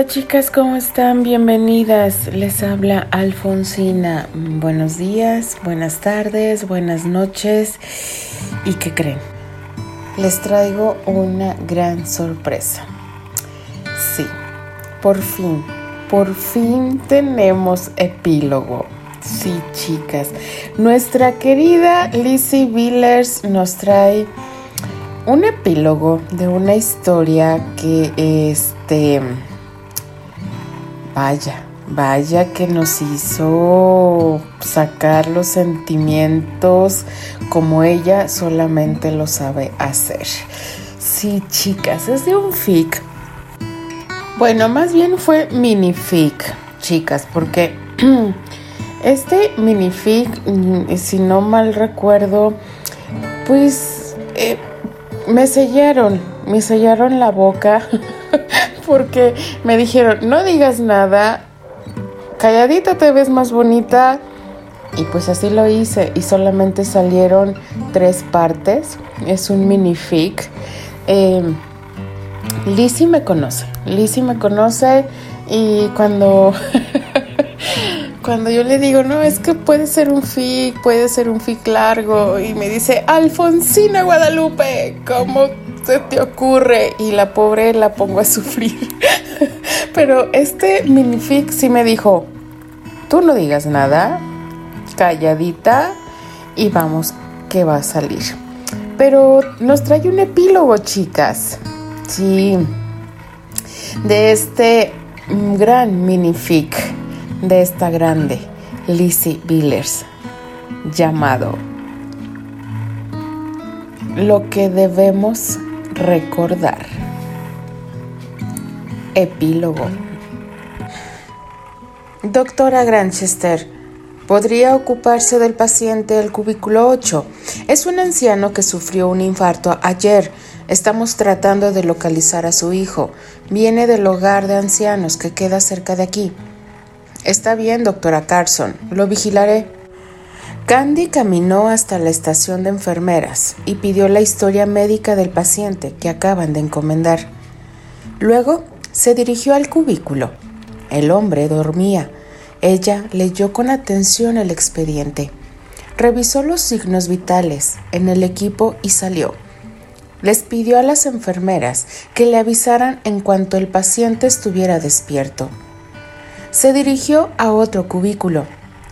Hola chicas, ¿cómo están? Bienvenidas. Les habla Alfonsina. Buenos días, buenas tardes, buenas noches. ¿Y qué creen? Les traigo una gran sorpresa. Sí, por fin, por fin tenemos epílogo. Sí, chicas. Nuestra querida Lizzie Villers nos trae un epílogo de una historia que este vaya, vaya que nos hizo sacar los sentimientos como ella solamente lo sabe hacer. Sí, chicas, es de un fic. Bueno, más bien fue mini fic, chicas, porque este mini fic, mm, si no mal recuerdo, pues eh, me sellaron, me sellaron la boca porque me dijeron, no digas nada, calladita te ves más bonita. Y pues así lo hice y solamente salieron tres partes. Es un mini fic. Eh, Lizzie me conoce, Lizzie me conoce y cuando... cuando yo le digo, no, es que puede ser un fic, puede ser un fic largo, y me dice, Alfonsina Guadalupe, ¿cómo se te ocurre? Y la pobre la pongo a sufrir. Pero este minific sí me dijo, tú no digas nada, calladita, y vamos que va a salir. Pero nos trae un epílogo, chicas. Sí. De este gran minific de esta grande Lizzie Billers llamado Lo que debemos recordar. Epílogo. Doctora Granchester, ¿podría ocuparse del paciente del cubículo 8? Es un anciano que sufrió un infarto ayer. Estamos tratando de localizar a su hijo. Viene del hogar de ancianos que queda cerca de aquí. Está bien, doctora Carson, lo vigilaré. Candy caminó hasta la estación de enfermeras y pidió la historia médica del paciente que acaban de encomendar. Luego se dirigió al cubículo. El hombre dormía. Ella leyó con atención el expediente. Revisó los signos vitales en el equipo y salió. Les pidió a las enfermeras que le avisaran en cuanto el paciente estuviera despierto se dirigió a otro cubículo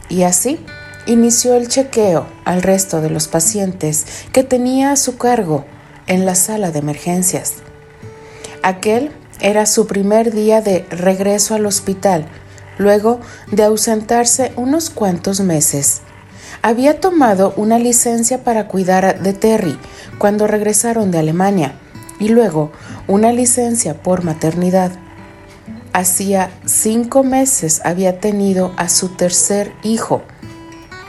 y así inició el chequeo al resto de los pacientes que tenía a su cargo en la sala de emergencias. Aquel era su primer día de regreso al hospital, luego de ausentarse unos cuantos meses. Había tomado una licencia para cuidar de Terry cuando regresaron de Alemania y luego una licencia por maternidad. Hacía cinco meses había tenido a su tercer hijo,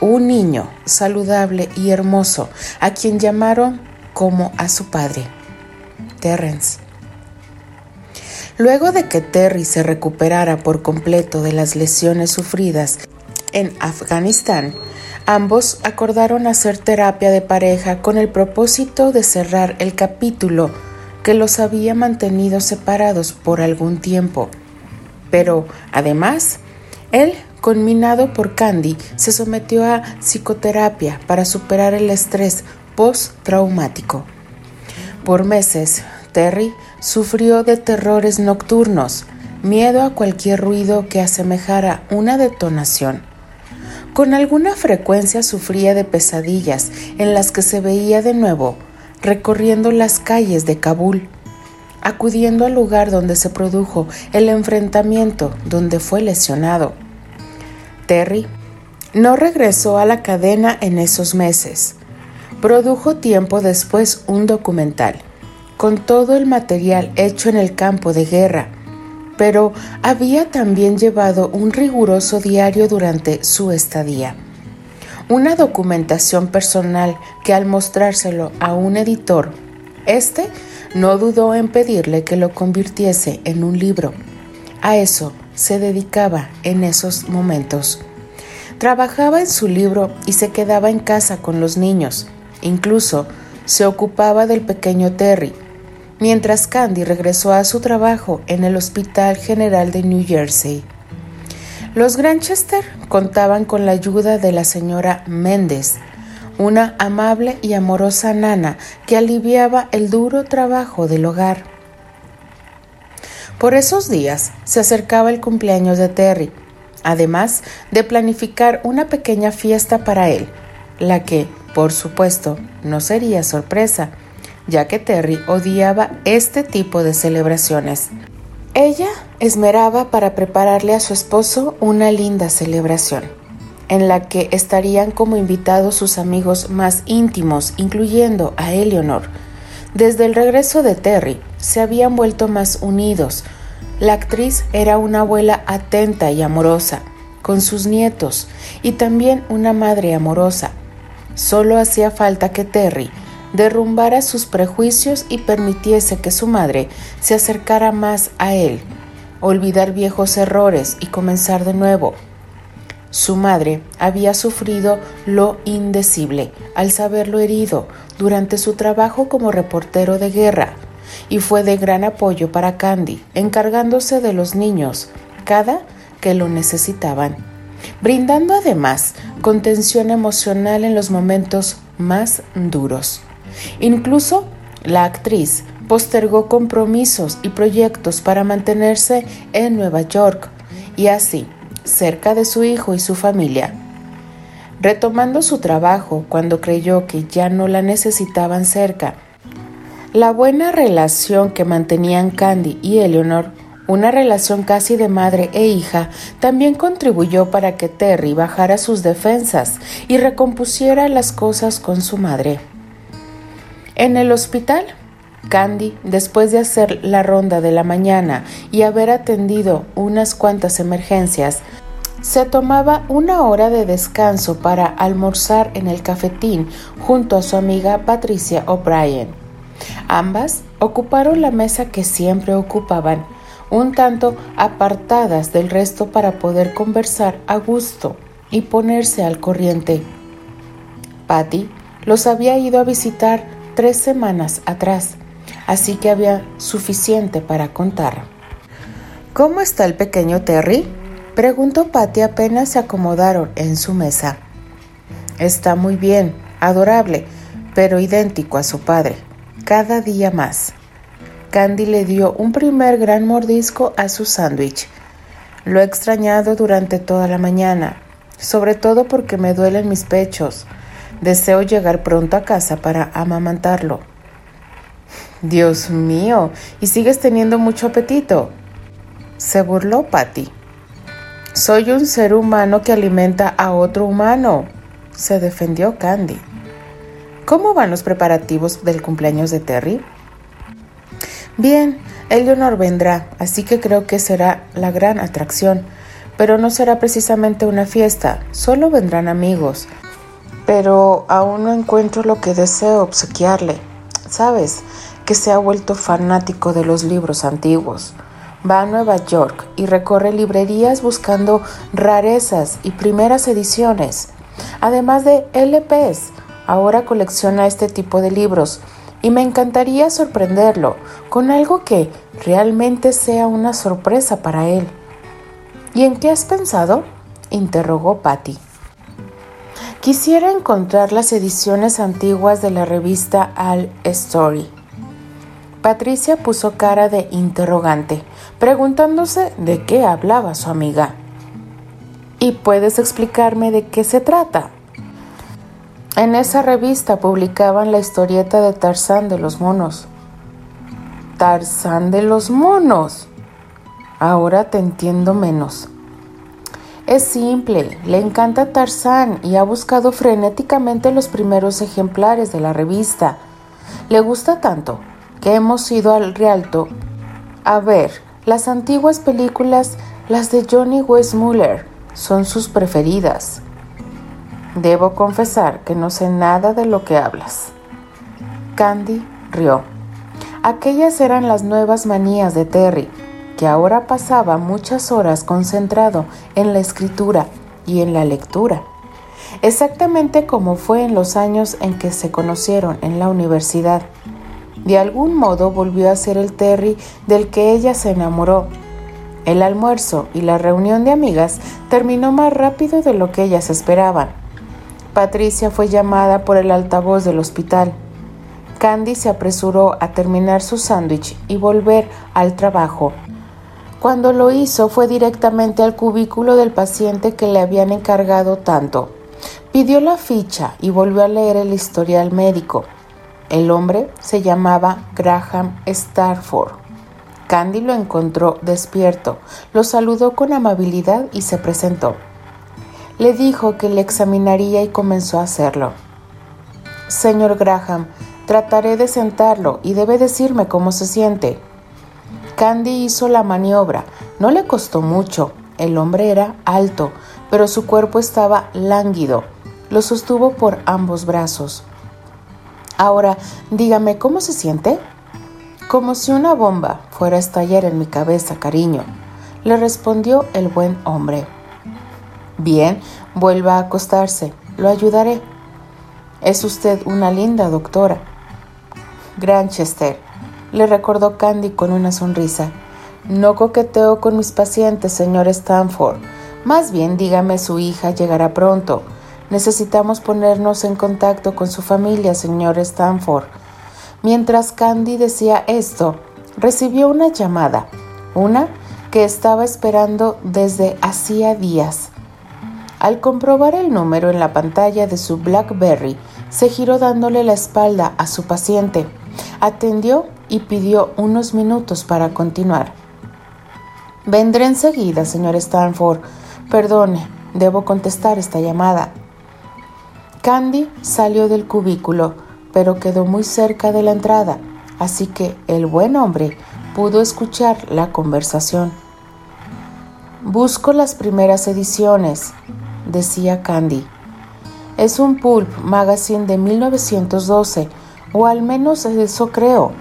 un niño saludable y hermoso, a quien llamaron como a su padre, Terrence. Luego de que Terry se recuperara por completo de las lesiones sufridas en Afganistán, ambos acordaron hacer terapia de pareja con el propósito de cerrar el capítulo que los había mantenido separados por algún tiempo pero además, él, conminado por Candy, se sometió a psicoterapia para superar el estrés postraumático. Por meses, Terry sufrió de terrores nocturnos, miedo a cualquier ruido que asemejara una detonación. Con alguna frecuencia sufría de pesadillas en las que se veía de nuevo recorriendo las calles de Kabul acudiendo al lugar donde se produjo el enfrentamiento donde fue lesionado. Terry no regresó a la cadena en esos meses. Produjo tiempo después un documental, con todo el material hecho en el campo de guerra, pero había también llevado un riguroso diario durante su estadía. Una documentación personal que al mostrárselo a un editor, este no dudó en pedirle que lo convirtiese en un libro. A eso se dedicaba en esos momentos. Trabajaba en su libro y se quedaba en casa con los niños. Incluso se ocupaba del pequeño Terry. mientras Candy regresó a su trabajo en el Hospital General de New Jersey. Los Granchester contaban con la ayuda de la señora Méndez, una amable y amorosa nana que aliviaba el duro trabajo del hogar. Por esos días se acercaba el cumpleaños de Terry, además de planificar una pequeña fiesta para él, la que, por supuesto, no sería sorpresa, ya que Terry odiaba este tipo de celebraciones. Ella esmeraba para prepararle a su esposo una linda celebración, en la que estarían como invitados sus amigos más íntimos, incluyendo a Eleanor. Desde el regreso de Terry, se habían vuelto más unidos. La actriz era una abuela atenta y amorosa con sus nietos y también una madre amorosa. Solo hacía falta que Terry derrumbara sus prejuicios y permitiese que su madre se acercara más a él, olvidar viejos errores y comenzar de nuevo. Su madre había sufrido lo indecible al saberlo herido durante su trabajo como reportero de guerra y fue de gran apoyo para Candy, encargándose de los niños cada que lo necesitaban, brindando además contención emocional en los momentos más duros. Incluso la actriz postergó compromisos y proyectos para mantenerse en Nueva York y así cerca de su hijo y su familia. Retomando su trabajo cuando creyó que ya no la necesitaban cerca, la buena relación que mantenían Candy y Eleanor, una relación casi de madre e hija, también contribuyó para que Terry bajara sus defensas y recompusiera las cosas con su madre. En el hospital, Candy, después de hacer la ronda de la mañana y haber atendido unas cuantas emergencias, se tomaba una hora de descanso para almorzar en el cafetín junto a su amiga Patricia O'Brien. Ambas ocuparon la mesa que siempre ocupaban, un tanto apartadas del resto para poder conversar a gusto y ponerse al corriente. Patty los había ido a visitar tres semanas atrás, así que había suficiente para contar. ¿Cómo está el pequeño Terry? Preguntó Patty apenas se acomodaron en su mesa. Está muy bien, adorable, pero idéntico a su padre, cada día más. Candy le dio un primer gran mordisco a su sándwich. Lo he extrañado durante toda la mañana, sobre todo porque me duelen mis pechos. Deseo llegar pronto a casa para amamantarlo. Dios mío, ¿y sigues teniendo mucho apetito? Se burló Patty. Soy un ser humano que alimenta a otro humano, se defendió Candy. ¿Cómo van los preparativos del cumpleaños de Terry? Bien, Eleanor vendrá, así que creo que será la gran atracción, pero no será precisamente una fiesta, solo vendrán amigos pero aún no encuentro lo que deseo obsequiarle. Sabes que se ha vuelto fanático de los libros antiguos. Va a Nueva York y recorre librerías buscando rarezas y primeras ediciones. Además de LPs, ahora colecciona este tipo de libros y me encantaría sorprenderlo con algo que realmente sea una sorpresa para él. ¿Y en qué has pensado? interrogó Patty. Quisiera encontrar las ediciones antiguas de la revista All Story. Patricia puso cara de interrogante, preguntándose de qué hablaba su amiga. ¿Y puedes explicarme de qué se trata? En esa revista publicaban la historieta de Tarzán de los monos. Tarzán de los monos. Ahora te entiendo menos. Es simple, le encanta Tarzán y ha buscado frenéticamente los primeros ejemplares de la revista. Le gusta tanto que hemos ido al Rialto a ver las antiguas películas, las de Johnny Westmuller, son sus preferidas. Debo confesar que no sé nada de lo que hablas. Candy rió. Aquellas eran las nuevas manías de Terry que ahora pasaba muchas horas concentrado en la escritura y en la lectura, exactamente como fue en los años en que se conocieron en la universidad. De algún modo volvió a ser el Terry del que ella se enamoró. El almuerzo y la reunión de amigas terminó más rápido de lo que ellas esperaban. Patricia fue llamada por el altavoz del hospital. Candy se apresuró a terminar su sándwich y volver al trabajo. Cuando lo hizo fue directamente al cubículo del paciente que le habían encargado tanto. Pidió la ficha y volvió a leer el historial médico. El hombre se llamaba Graham Starford. Candy lo encontró despierto, lo saludó con amabilidad y se presentó. Le dijo que le examinaría y comenzó a hacerlo. Señor Graham, trataré de sentarlo y debe decirme cómo se siente. Candy hizo la maniobra. No le costó mucho. El hombre era alto, pero su cuerpo estaba lánguido. Lo sostuvo por ambos brazos. Ahora, dígame, ¿cómo se siente? Como si una bomba fuera a estallar en mi cabeza, cariño, le respondió el buen hombre. Bien, vuelva a acostarse, lo ayudaré. Es usted una linda doctora. Granchester, le recordó Candy con una sonrisa. No coqueteo con mis pacientes, señor Stanford. Más bien dígame su hija llegará pronto. Necesitamos ponernos en contacto con su familia, señor Stanford. Mientras Candy decía esto, recibió una llamada, una que estaba esperando desde hacía días. Al comprobar el número en la pantalla de su BlackBerry, se giró dándole la espalda a su paciente. Atendió y pidió unos minutos para continuar. Vendré enseguida, señor Stanford. Perdone, debo contestar esta llamada. Candy salió del cubículo, pero quedó muy cerca de la entrada, así que el buen hombre pudo escuchar la conversación. Busco las primeras ediciones, decía Candy. Es un pulp magazine de 1912, o al menos eso creo.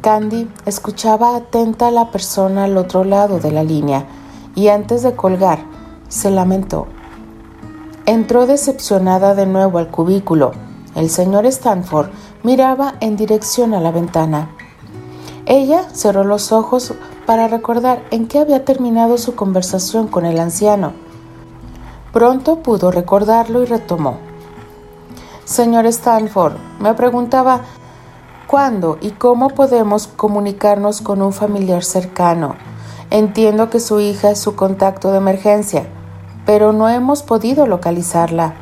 Candy escuchaba atenta a la persona al otro lado de la línea y antes de colgar se lamentó. Entró decepcionada de nuevo al cubículo. El señor Stanford miraba en dirección a la ventana. Ella cerró los ojos para recordar en qué había terminado su conversación con el anciano. Pronto pudo recordarlo y retomó. Señor Stanford, me preguntaba cuándo y cómo podemos comunicarnos con un familiar cercano. Entiendo que su hija es su contacto de emergencia pero no hemos podido localizarla.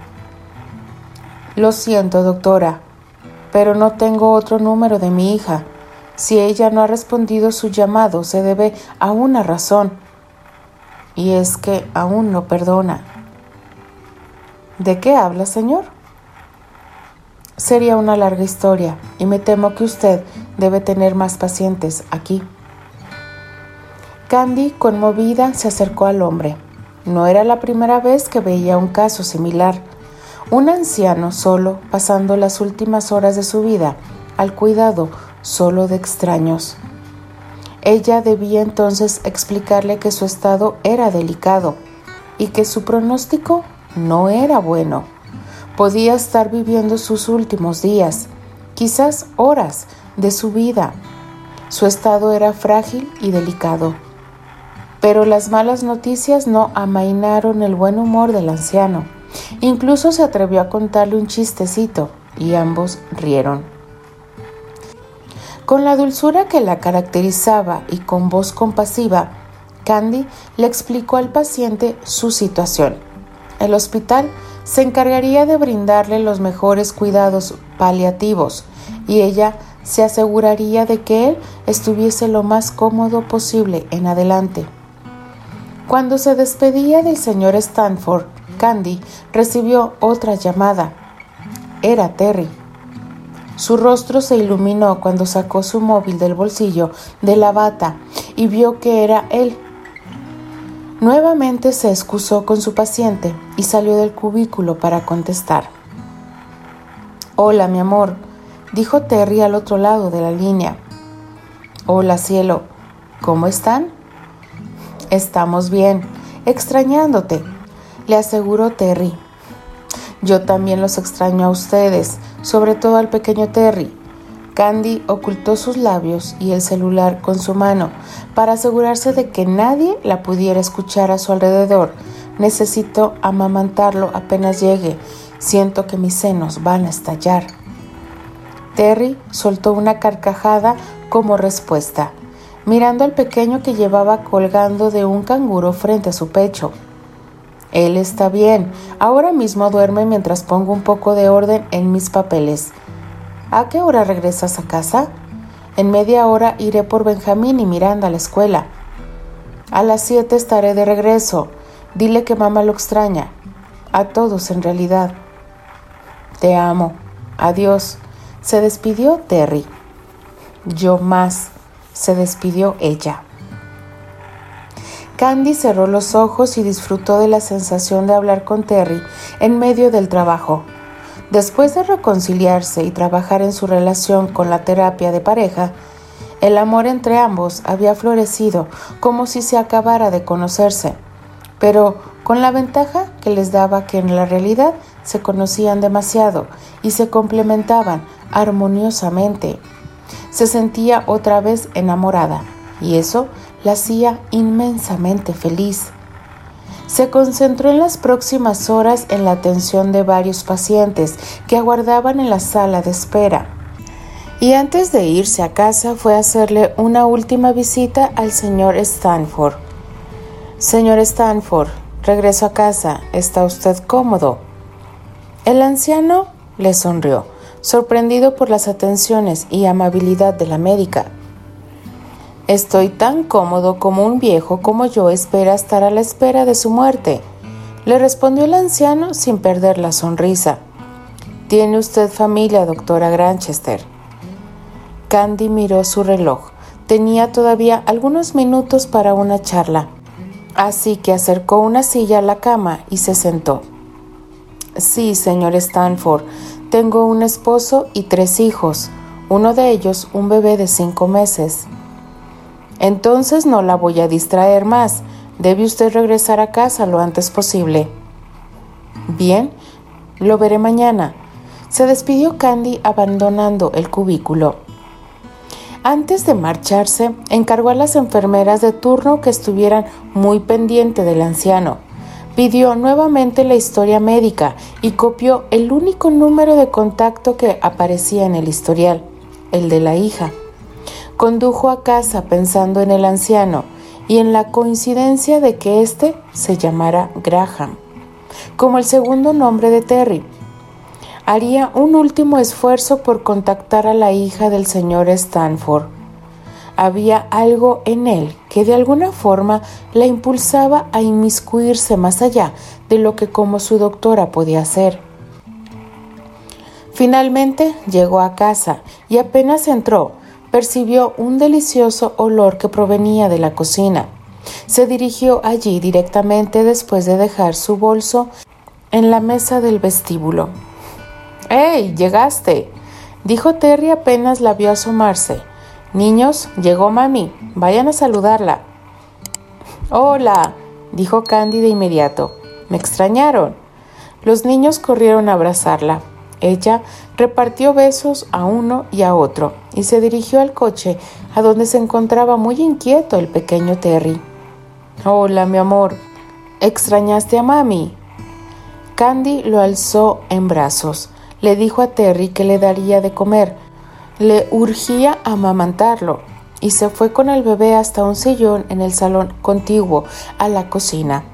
Lo siento, doctora, pero no tengo otro número de mi hija. Si ella no ha respondido su llamado, se debe a una razón, y es que aún no perdona. ¿De qué habla, señor? Sería una larga historia, y me temo que usted debe tener más pacientes aquí. Candy, conmovida, se acercó al hombre. No era la primera vez que veía un caso similar. Un anciano solo pasando las últimas horas de su vida al cuidado solo de extraños. Ella debía entonces explicarle que su estado era delicado y que su pronóstico no era bueno. Podía estar viviendo sus últimos días, quizás horas de su vida. Su estado era frágil y delicado. Pero las malas noticias no amainaron el buen humor del anciano. Incluso se atrevió a contarle un chistecito y ambos rieron. Con la dulzura que la caracterizaba y con voz compasiva, Candy le explicó al paciente su situación. El hospital se encargaría de brindarle los mejores cuidados paliativos y ella se aseguraría de que él estuviese lo más cómodo posible en adelante. Cuando se despedía del señor Stanford, Candy recibió otra llamada. Era Terry. Su rostro se iluminó cuando sacó su móvil del bolsillo de la bata y vio que era él. Nuevamente se excusó con su paciente y salió del cubículo para contestar. Hola, mi amor, dijo Terry al otro lado de la línea. Hola, cielo, ¿cómo están? Estamos bien, extrañándote, le aseguró Terry. Yo también los extraño a ustedes, sobre todo al pequeño Terry. Candy ocultó sus labios y el celular con su mano para asegurarse de que nadie la pudiera escuchar a su alrededor. Necesito amamantarlo apenas llegue. Siento que mis senos van a estallar. Terry soltó una carcajada como respuesta, mirando al pequeño que llevaba colgando de un canguro frente a su pecho. Él está bien. Ahora mismo duerme mientras pongo un poco de orden en mis papeles. ¿A qué hora regresas a casa? En media hora iré por Benjamín y Miranda a la escuela. A las siete estaré de regreso. Dile que mamá lo extraña. A todos en realidad. Te amo. Adiós. Se despidió Terry. Yo más. Se despidió ella. Candy cerró los ojos y disfrutó de la sensación de hablar con Terry en medio del trabajo. Después de reconciliarse y trabajar en su relación con la terapia de pareja, el amor entre ambos había florecido como si se acabara de conocerse, pero con la ventaja que les daba que en la realidad se conocían demasiado y se complementaban armoniosamente. Se sentía otra vez enamorada y eso la hacía inmensamente feliz. Se concentró en las próximas horas en la atención de varios pacientes que aguardaban en la sala de espera. Y antes de irse a casa fue a hacerle una última visita al señor Stanford. Señor Stanford, regreso a casa. ¿Está usted cómodo? El anciano le sonrió, sorprendido por las atenciones y amabilidad de la médica. Estoy tan cómodo como un viejo como yo espera estar a la espera de su muerte, le respondió el anciano sin perder la sonrisa. ¿Tiene usted familia, doctora Granchester? Candy miró su reloj. Tenía todavía algunos minutos para una charla, así que acercó una silla a la cama y se sentó. Sí, señor Stanford, tengo un esposo y tres hijos, uno de ellos un bebé de cinco meses. Entonces no la voy a distraer más. Debe usted regresar a casa lo antes posible. Bien, lo veré mañana. Se despidió Candy abandonando el cubículo. Antes de marcharse, encargó a las enfermeras de turno que estuvieran muy pendiente del anciano. Pidió nuevamente la historia médica y copió el único número de contacto que aparecía en el historial, el de la hija condujo a casa pensando en el anciano y en la coincidencia de que éste se llamara Graham, como el segundo nombre de Terry. Haría un último esfuerzo por contactar a la hija del señor Stanford. Había algo en él que de alguna forma la impulsaba a inmiscuirse más allá de lo que como su doctora podía hacer. Finalmente llegó a casa y apenas entró, percibió un delicioso olor que provenía de la cocina. Se dirigió allí directamente después de dejar su bolso en la mesa del vestíbulo. ¡Hey! Llegaste. dijo Terry apenas la vio asomarse. Niños, llegó mami. Vayan a saludarla. Hola, dijo Candy de inmediato. Me extrañaron. Los niños corrieron a abrazarla. Ella repartió besos a uno y a otro y se dirigió al coche, a donde se encontraba muy inquieto el pequeño Terry. Hola, mi amor. ¿Extrañaste a mami? Candy lo alzó en brazos. Le dijo a Terry que le daría de comer. Le urgía amamantarlo y se fue con el bebé hasta un sillón en el salón contiguo a la cocina.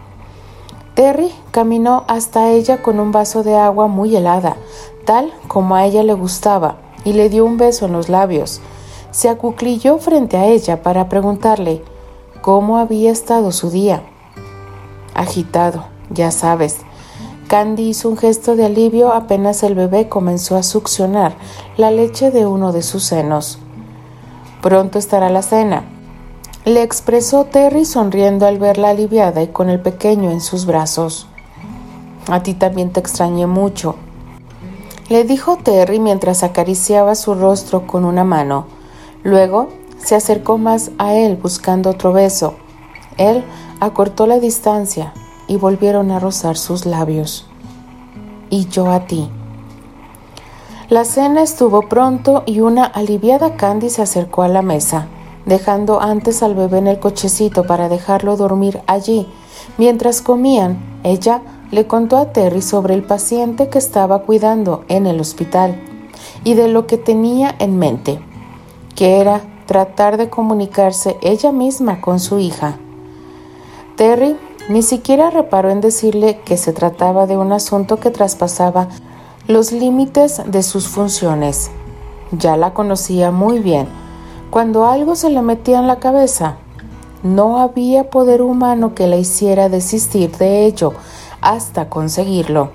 Terry caminó hasta ella con un vaso de agua muy helada, tal como a ella le gustaba, y le dio un beso en los labios. Se acuclilló frente a ella para preguntarle cómo había estado su día. Agitado, ya sabes. Candy hizo un gesto de alivio apenas el bebé comenzó a succionar la leche de uno de sus senos. Pronto estará la cena, le expresó Terry sonriendo al verla aliviada y con el pequeño en sus brazos. A ti también te extrañé mucho, le dijo Terry mientras acariciaba su rostro con una mano. Luego se acercó más a él buscando otro beso. Él acortó la distancia y volvieron a rozar sus labios. Y yo a ti. La cena estuvo pronto y una aliviada Candy se acercó a la mesa, dejando antes al bebé en el cochecito para dejarlo dormir allí. Mientras comían, ella le contó a Terry sobre el paciente que estaba cuidando en el hospital y de lo que tenía en mente, que era tratar de comunicarse ella misma con su hija. Terry ni siquiera reparó en decirle que se trataba de un asunto que traspasaba los límites de sus funciones. Ya la conocía muy bien. Cuando algo se le metía en la cabeza, no había poder humano que la hiciera desistir de ello hasta conseguirlo.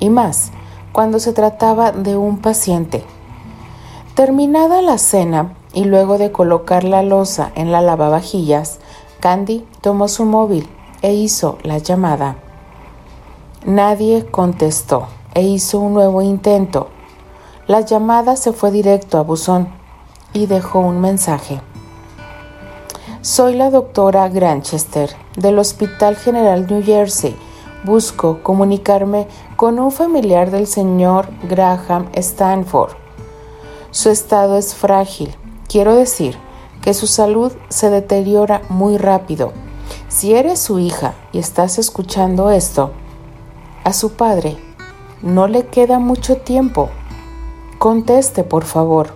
Y más, cuando se trataba de un paciente. Terminada la cena y luego de colocar la losa en la lavavajillas, Candy tomó su móvil e hizo la llamada. Nadie contestó e hizo un nuevo intento. La llamada se fue directo a buzón y dejó un mensaje. Soy la doctora Granchester del Hospital General New Jersey. Busco comunicarme con un familiar del señor Graham Stanford. Su estado es frágil. Quiero decir que su salud se deteriora muy rápido. Si eres su hija y estás escuchando esto, a su padre no le queda mucho tiempo. Conteste, por favor.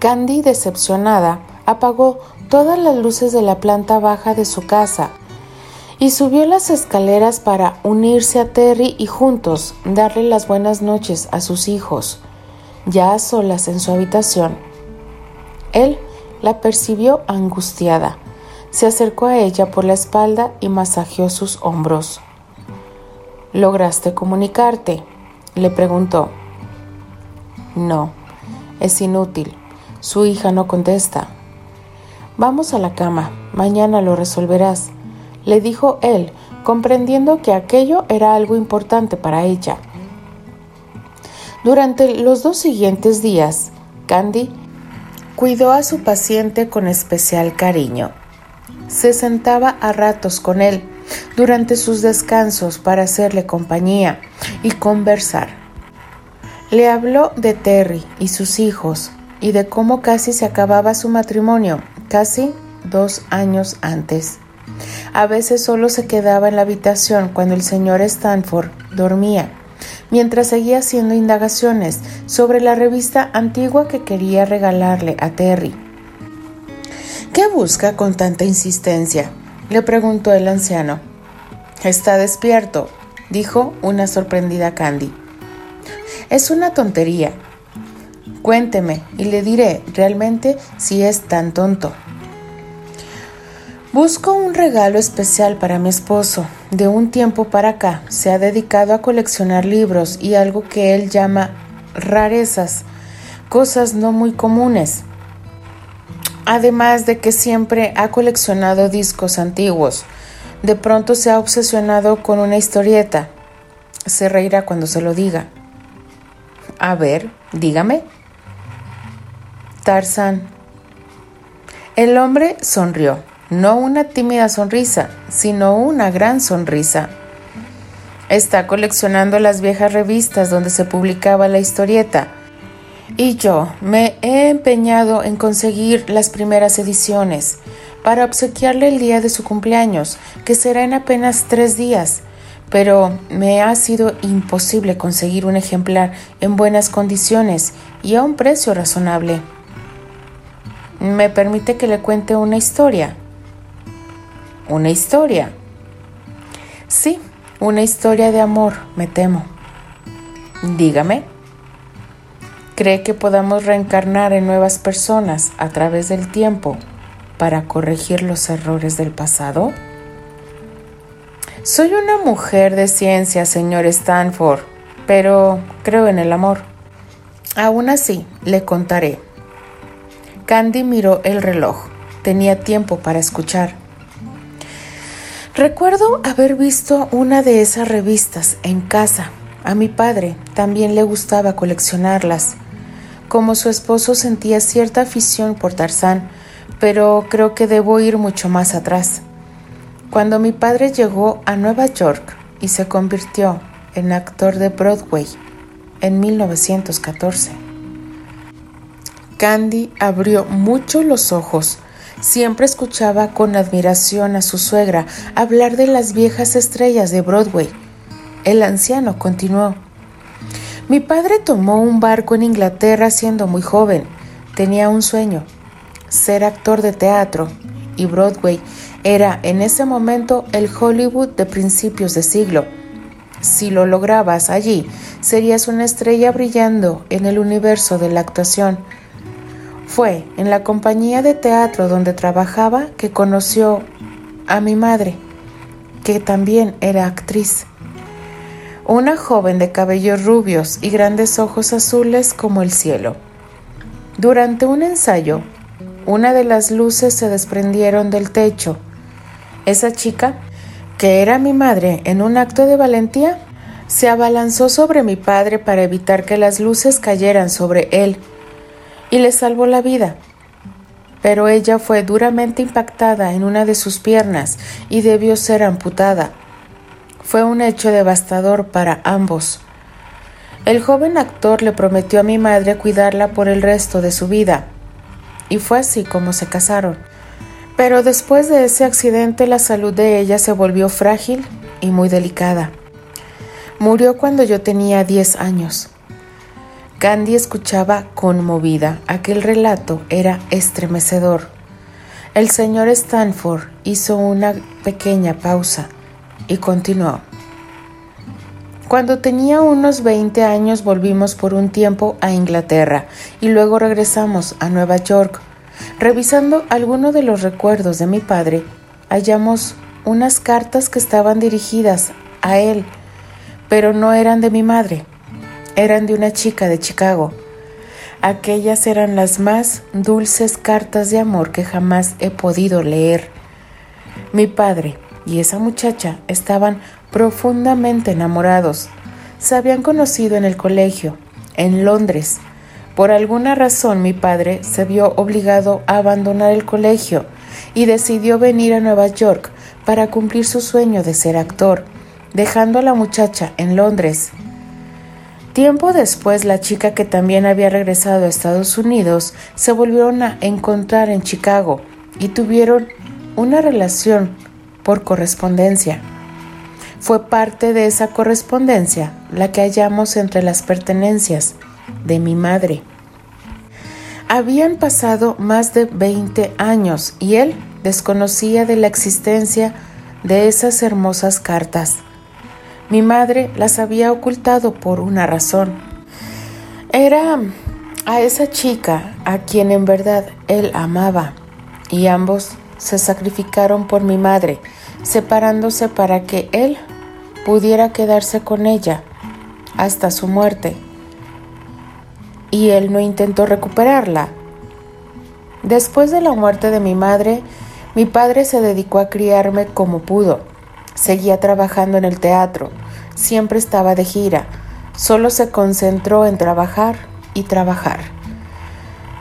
Candy, decepcionada, apagó todas las luces de la planta baja de su casa y subió las escaleras para unirse a Terry y juntos darle las buenas noches a sus hijos, ya a solas en su habitación. Él la percibió angustiada. Se acercó a ella por la espalda y masajeó sus hombros. ¿Lograste comunicarte? le preguntó. No, es inútil. Su hija no contesta. Vamos a la cama, mañana lo resolverás, le dijo él, comprendiendo que aquello era algo importante para ella. Durante los dos siguientes días, Candy cuidó a su paciente con especial cariño. Se sentaba a ratos con él, durante sus descansos para hacerle compañía y conversar. Le habló de Terry y sus hijos y de cómo casi se acababa su matrimonio, casi dos años antes. A veces solo se quedaba en la habitación cuando el señor Stanford dormía, mientras seguía haciendo indagaciones sobre la revista antigua que quería regalarle a Terry. ¿Qué busca con tanta insistencia? le preguntó el anciano. Está despierto, dijo una sorprendida Candy. Es una tontería. Cuénteme y le diré realmente si es tan tonto. Busco un regalo especial para mi esposo. De un tiempo para acá se ha dedicado a coleccionar libros y algo que él llama rarezas, cosas no muy comunes además de que siempre ha coleccionado discos antiguos. De pronto se ha obsesionado con una historieta. Se reirá cuando se lo diga. A ver, dígame. Tarzán. El hombre sonrió, no una tímida sonrisa, sino una gran sonrisa. Está coleccionando las viejas revistas donde se publicaba la historieta y yo me he empeñado en conseguir las primeras ediciones para obsequiarle el día de su cumpleaños, que será en apenas tres días, pero me ha sido imposible conseguir un ejemplar en buenas condiciones y a un precio razonable. ¿Me permite que le cuente una historia? ¿Una historia? Sí, una historia de amor, me temo. Dígame. ¿Cree que podamos reencarnar en nuevas personas a través del tiempo para corregir los errores del pasado? Soy una mujer de ciencia, señor Stanford, pero creo en el amor. Aún así, le contaré. Candy miró el reloj. Tenía tiempo para escuchar. Recuerdo haber visto una de esas revistas en casa. A mi padre también le gustaba coleccionarlas como su esposo sentía cierta afición por Tarzán, pero creo que debo ir mucho más atrás. Cuando mi padre llegó a Nueva York y se convirtió en actor de Broadway, en 1914. Candy abrió mucho los ojos. Siempre escuchaba con admiración a su suegra hablar de las viejas estrellas de Broadway. El anciano continuó. Mi padre tomó un barco en Inglaterra siendo muy joven. Tenía un sueño, ser actor de teatro, y Broadway era en ese momento el Hollywood de principios de siglo. Si lo lograbas allí, serías una estrella brillando en el universo de la actuación. Fue en la compañía de teatro donde trabajaba que conoció a mi madre, que también era actriz. Una joven de cabellos rubios y grandes ojos azules como el cielo. Durante un ensayo, una de las luces se desprendieron del techo. Esa chica, que era mi madre en un acto de valentía, se abalanzó sobre mi padre para evitar que las luces cayeran sobre él y le salvó la vida. Pero ella fue duramente impactada en una de sus piernas y debió ser amputada. Fue un hecho devastador para ambos. El joven actor le prometió a mi madre cuidarla por el resto de su vida, y fue así como se casaron. Pero después de ese accidente la salud de ella se volvió frágil y muy delicada. Murió cuando yo tenía 10 años. Candy escuchaba conmovida. Aquel relato era estremecedor. El señor Stanford hizo una pequeña pausa y continuó. Cuando tenía unos 20 años volvimos por un tiempo a Inglaterra y luego regresamos a Nueva York. Revisando algunos de los recuerdos de mi padre, hallamos unas cartas que estaban dirigidas a él, pero no eran de mi madre, eran de una chica de Chicago. Aquellas eran las más dulces cartas de amor que jamás he podido leer. Mi padre y esa muchacha estaban profundamente enamorados. Se habían conocido en el colegio, en Londres. Por alguna razón mi padre se vio obligado a abandonar el colegio y decidió venir a Nueva York para cumplir su sueño de ser actor, dejando a la muchacha en Londres. Tiempo después, la chica que también había regresado a Estados Unidos se volvieron a encontrar en Chicago y tuvieron una relación por correspondencia. Fue parte de esa correspondencia la que hallamos entre las pertenencias de mi madre. Habían pasado más de 20 años y él desconocía de la existencia de esas hermosas cartas. Mi madre las había ocultado por una razón. Era a esa chica a quien en verdad él amaba y ambos se sacrificaron por mi madre, separándose para que él pudiera quedarse con ella hasta su muerte. Y él no intentó recuperarla. Después de la muerte de mi madre, mi padre se dedicó a criarme como pudo. Seguía trabajando en el teatro, siempre estaba de gira, solo se concentró en trabajar y trabajar.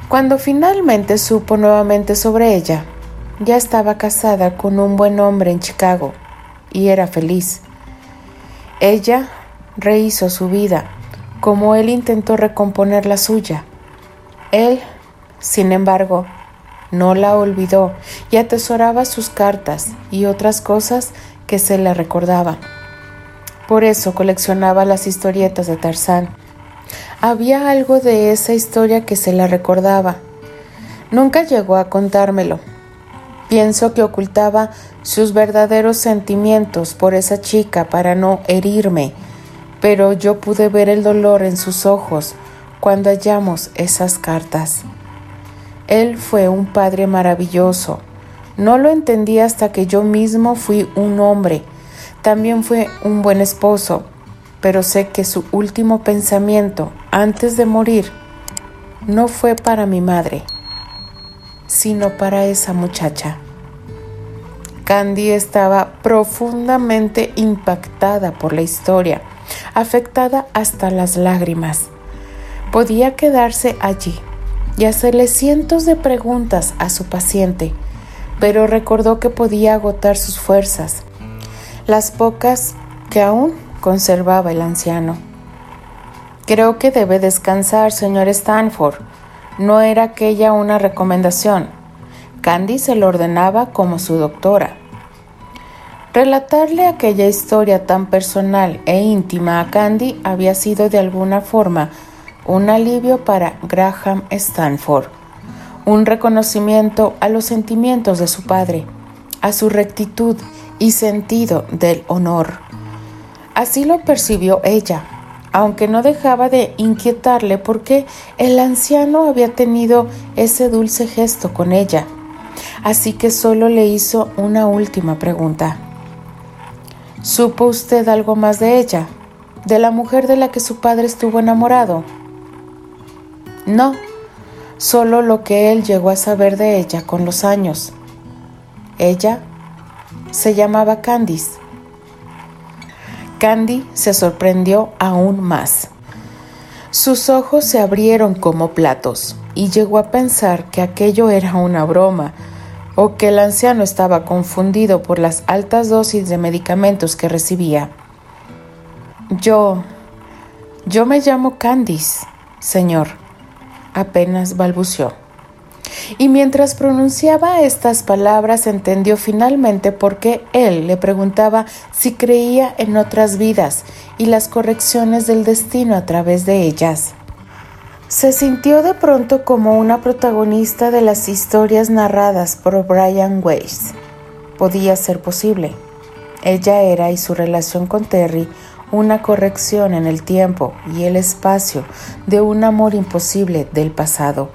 Cuando finalmente supo nuevamente sobre ella, ya estaba casada con un buen hombre en Chicago y era feliz. Ella rehizo su vida, como él intentó recomponer la suya. Él, sin embargo, no la olvidó y atesoraba sus cartas y otras cosas que se le recordaban. Por eso coleccionaba las historietas de Tarzán. Había algo de esa historia que se la recordaba. Nunca llegó a contármelo, Pienso que ocultaba sus verdaderos sentimientos por esa chica para no herirme, pero yo pude ver el dolor en sus ojos cuando hallamos esas cartas. Él fue un padre maravilloso. No lo entendí hasta que yo mismo fui un hombre. También fue un buen esposo, pero sé que su último pensamiento antes de morir no fue para mi madre sino para esa muchacha. Candy estaba profundamente impactada por la historia, afectada hasta las lágrimas. Podía quedarse allí y hacerle cientos de preguntas a su paciente, pero recordó que podía agotar sus fuerzas, las pocas que aún conservaba el anciano Creo que debe descansar, señor Stanford. No era aquella una recomendación. Candy se lo ordenaba como su doctora. Relatarle aquella historia tan personal e íntima a Candy había sido de alguna forma un alivio para Graham Stanford, un reconocimiento a los sentimientos de su padre, a su rectitud y sentido del honor. Así lo percibió ella, aunque no dejaba de inquietarle porque el anciano había tenido ese dulce gesto con ella. Así que solo le hizo una última pregunta. ¿Supo usted algo más de ella? ¿De la mujer de la que su padre estuvo enamorado? No, solo lo que él llegó a saber de ella con los años. Ella se llamaba Candice. Candy se sorprendió aún más. Sus ojos se abrieron como platos y llegó a pensar que aquello era una broma o que el anciano estaba confundido por las altas dosis de medicamentos que recibía. Yo... yo me llamo Candice, señor, apenas balbuceó. Y mientras pronunciaba estas palabras entendió finalmente por qué él le preguntaba si creía en otras vidas y las correcciones del destino a través de ellas. Se sintió de pronto como una protagonista de las historias narradas por Brian Weiss. Podía ser posible. Ella era y su relación con Terry una corrección en el tiempo y el espacio de un amor imposible del pasado.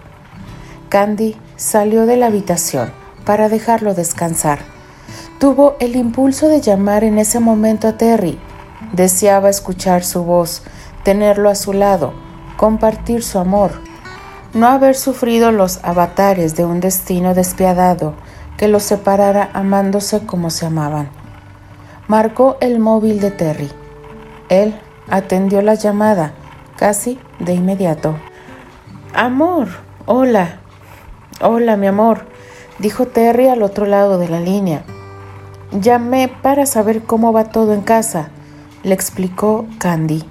Candy salió de la habitación para dejarlo descansar. Tuvo el impulso de llamar en ese momento a Terry. Deseaba escuchar su voz, tenerlo a su lado compartir su amor, no haber sufrido los avatares de un destino despiadado que los separara amándose como se amaban. Marcó el móvil de Terry. Él atendió la llamada casi de inmediato. Amor, hola. Hola, mi amor, dijo Terry al otro lado de la línea. Llamé para saber cómo va todo en casa, le explicó Candy.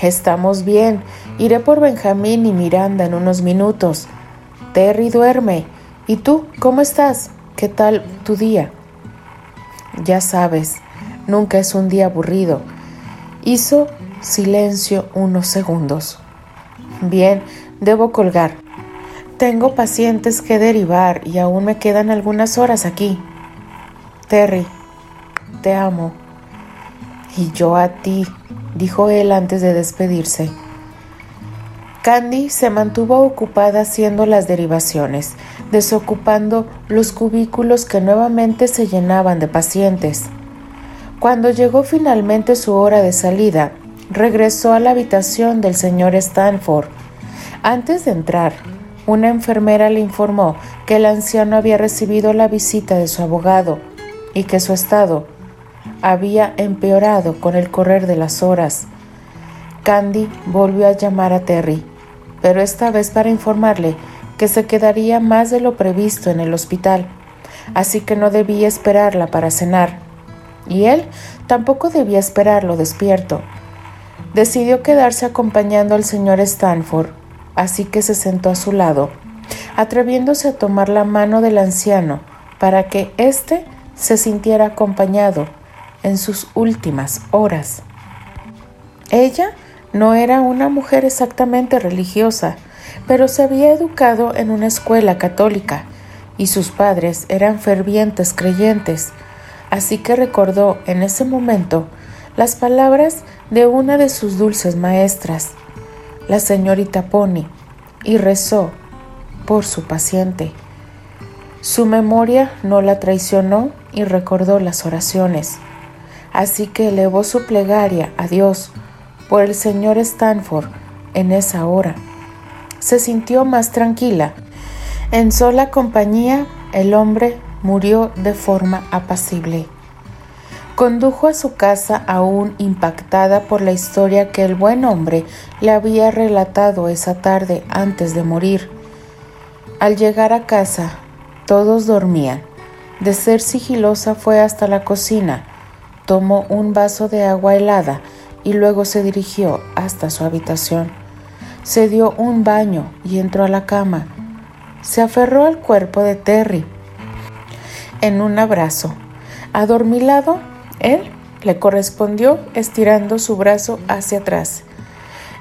Estamos bien. Iré por Benjamín y Miranda en unos minutos. Terry duerme. ¿Y tú? ¿Cómo estás? ¿Qué tal tu día? Ya sabes, nunca es un día aburrido. Hizo silencio unos segundos. Bien, debo colgar. Tengo pacientes que derivar y aún me quedan algunas horas aquí. Terry, te amo. Y yo a ti, dijo él antes de despedirse. Candy se mantuvo ocupada haciendo las derivaciones, desocupando los cubículos que nuevamente se llenaban de pacientes. Cuando llegó finalmente su hora de salida, regresó a la habitación del señor Stanford. Antes de entrar, una enfermera le informó que el anciano había recibido la visita de su abogado y que su estado había empeorado con el correr de las horas. Candy volvió a llamar a Terry, pero esta vez para informarle que se quedaría más de lo previsto en el hospital, así que no debía esperarla para cenar. Y él tampoco debía esperarlo despierto. Decidió quedarse acompañando al señor Stanford, así que se sentó a su lado, atreviéndose a tomar la mano del anciano para que éste se sintiera acompañado en sus últimas horas. Ella no era una mujer exactamente religiosa, pero se había educado en una escuela católica y sus padres eran fervientes creyentes, así que recordó en ese momento las palabras de una de sus dulces maestras, la señorita Pony, y rezó por su paciente. Su memoria no la traicionó y recordó las oraciones así que elevó su plegaria a Dios por el señor Stanford en esa hora. Se sintió más tranquila. En sola compañía, el hombre murió de forma apacible. Condujo a su casa aún impactada por la historia que el buen hombre le había relatado esa tarde antes de morir. Al llegar a casa, todos dormían. De ser sigilosa fue hasta la cocina tomó un vaso de agua helada y luego se dirigió hasta su habitación. Se dio un baño y entró a la cama. Se aferró al cuerpo de Terry en un abrazo. Adormilado, él le correspondió estirando su brazo hacia atrás.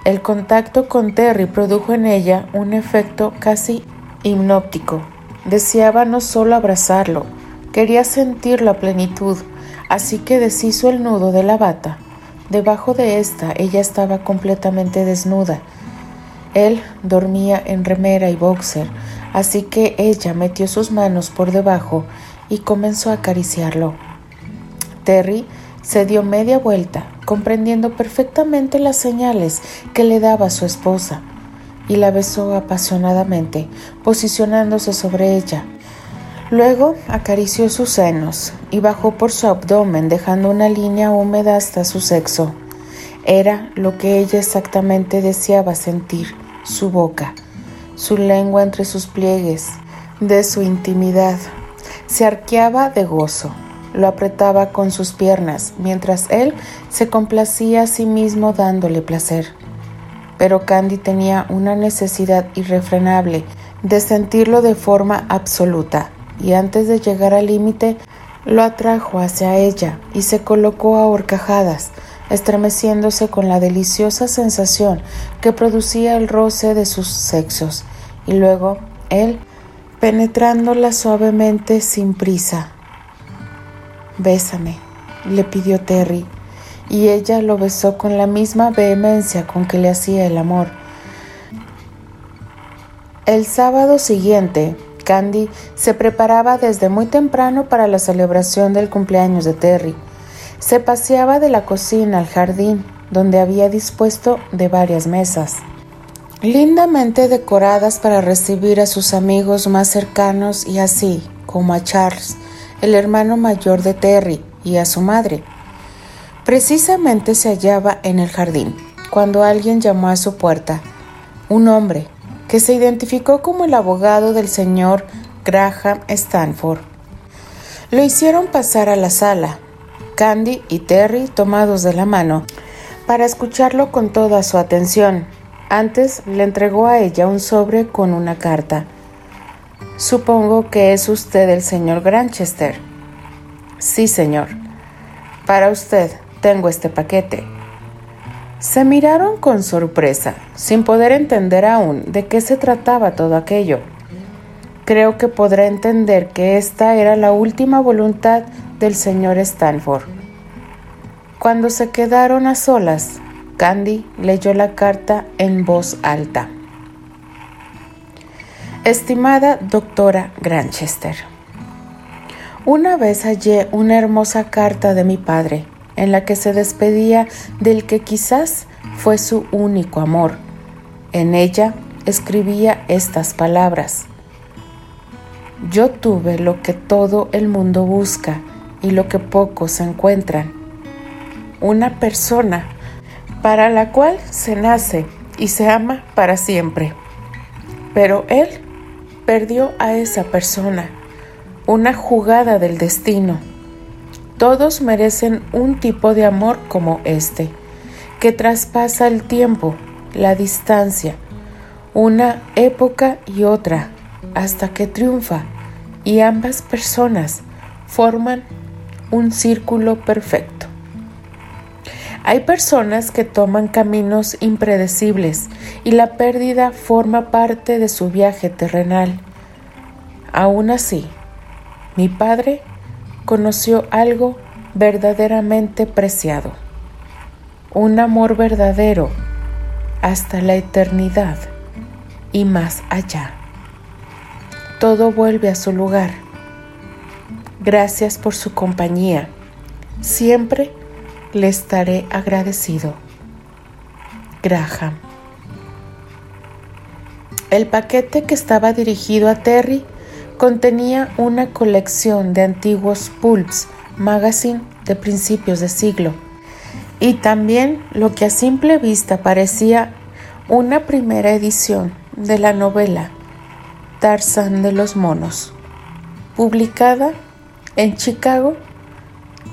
El contacto con Terry produjo en ella un efecto casi hipnóptico. Deseaba no solo abrazarlo, quería sentir la plenitud, así que deshizo el nudo de la bata. Debajo de esta ella estaba completamente desnuda. Él dormía en remera y boxer, así que ella metió sus manos por debajo y comenzó a acariciarlo. Terry se dio media vuelta, comprendiendo perfectamente las señales que le daba su esposa, y la besó apasionadamente, posicionándose sobre ella. Luego acarició sus senos y bajó por su abdomen, dejando una línea húmeda hasta su sexo. Era lo que ella exactamente deseaba sentir, su boca, su lengua entre sus pliegues, de su intimidad. Se arqueaba de gozo lo apretaba con sus piernas, mientras él se complacía a sí mismo dándole placer. Pero Candy tenía una necesidad irrefrenable de sentirlo de forma absoluta, y antes de llegar al límite, lo atrajo hacia ella y se colocó a horcajadas, estremeciéndose con la deliciosa sensación que producía el roce de sus sexos, y luego él penetrándola suavemente sin prisa, Bésame, le pidió Terry, y ella lo besó con la misma vehemencia con que le hacía el amor. El sábado siguiente, Candy se preparaba desde muy temprano para la celebración del cumpleaños de Terry. Se paseaba de la cocina al jardín, donde había dispuesto de varias mesas, lindamente decoradas para recibir a sus amigos más cercanos y así, como a Charles, el hermano mayor de Terry, y a su madre. Precisamente se hallaba en el jardín cuando alguien llamó a su puerta, un hombre que se identificó como el abogado del señor Graham Stanford. Lo hicieron pasar a la sala, Candy y Terry tomados de la mano, para escucharlo con toda su atención. Antes le entregó a ella un sobre con una carta. Supongo que es usted el señor Granchester. Sí, señor. Para usted tengo este paquete. Se miraron con sorpresa, sin poder entender aún de qué se trataba todo aquello. Creo que podrá entender que esta era la última voluntad del señor Stanford. Cuando se quedaron a solas, Candy leyó la carta en voz alta. Estimada doctora Granchester, una vez hallé una hermosa carta de mi padre en la que se despedía del que quizás fue su único amor. En ella escribía estas palabras. Yo tuve lo que todo el mundo busca y lo que pocos encuentran. Una persona para la cual se nace y se ama para siempre. Pero él perdió a esa persona, una jugada del destino. Todos merecen un tipo de amor como este, que traspasa el tiempo, la distancia, una época y otra, hasta que triunfa y ambas personas forman un círculo perfecto. Hay personas que toman caminos impredecibles y la pérdida forma parte de su viaje terrenal. Aún así, mi padre conoció algo verdaderamente preciado, un amor verdadero hasta la eternidad y más allá. Todo vuelve a su lugar. Gracias por su compañía. Siempre le estaré agradecido. Graham. El paquete que estaba dirigido a Terry contenía una colección de antiguos pulps magazine de principios de siglo y también lo que a simple vista parecía una primera edición de la novela Tarzán de los Monos, publicada en Chicago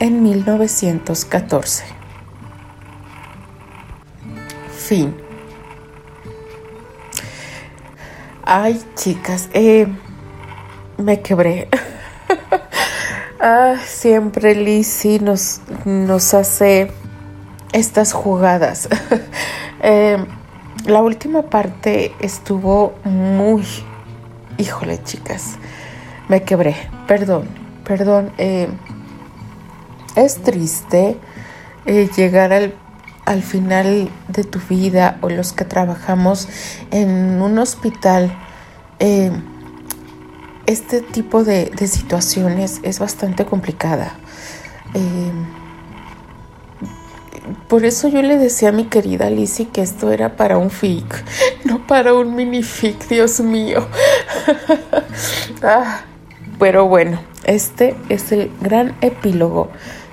en 1914. fin. Ay, chicas, eh, me quebré. ah, siempre Lizzie nos, nos hace estas jugadas. Eh, la última parte estuvo muy... Híjole, chicas, me quebré. Perdón, perdón. Eh, es triste eh, llegar al, al, final de tu vida o los que trabajamos en un hospital. Eh, este tipo de, de, situaciones es bastante complicada. Eh, por eso yo le decía a mi querida Lizzie que esto era para un fic, no para un minific, Dios mío. ah, pero bueno, este es el gran epílogo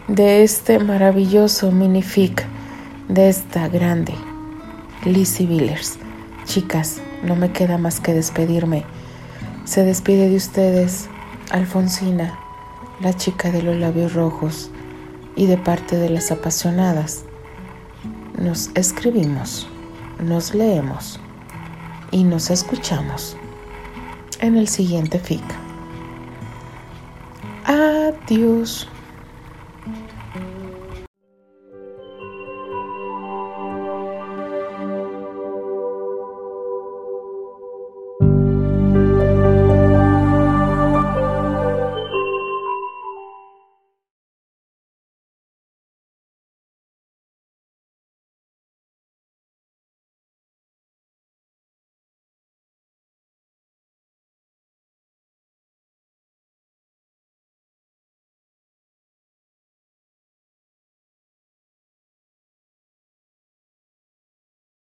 de este maravilloso minific de esta grande Lizzie Villers. Chicas, no me queda más que despedirme. Se despide de ustedes Alfonsina, la chica de los labios rojos, y de parte de las apasionadas. Nos escribimos, nos leemos y nos escuchamos en el siguiente FIC. Adiós.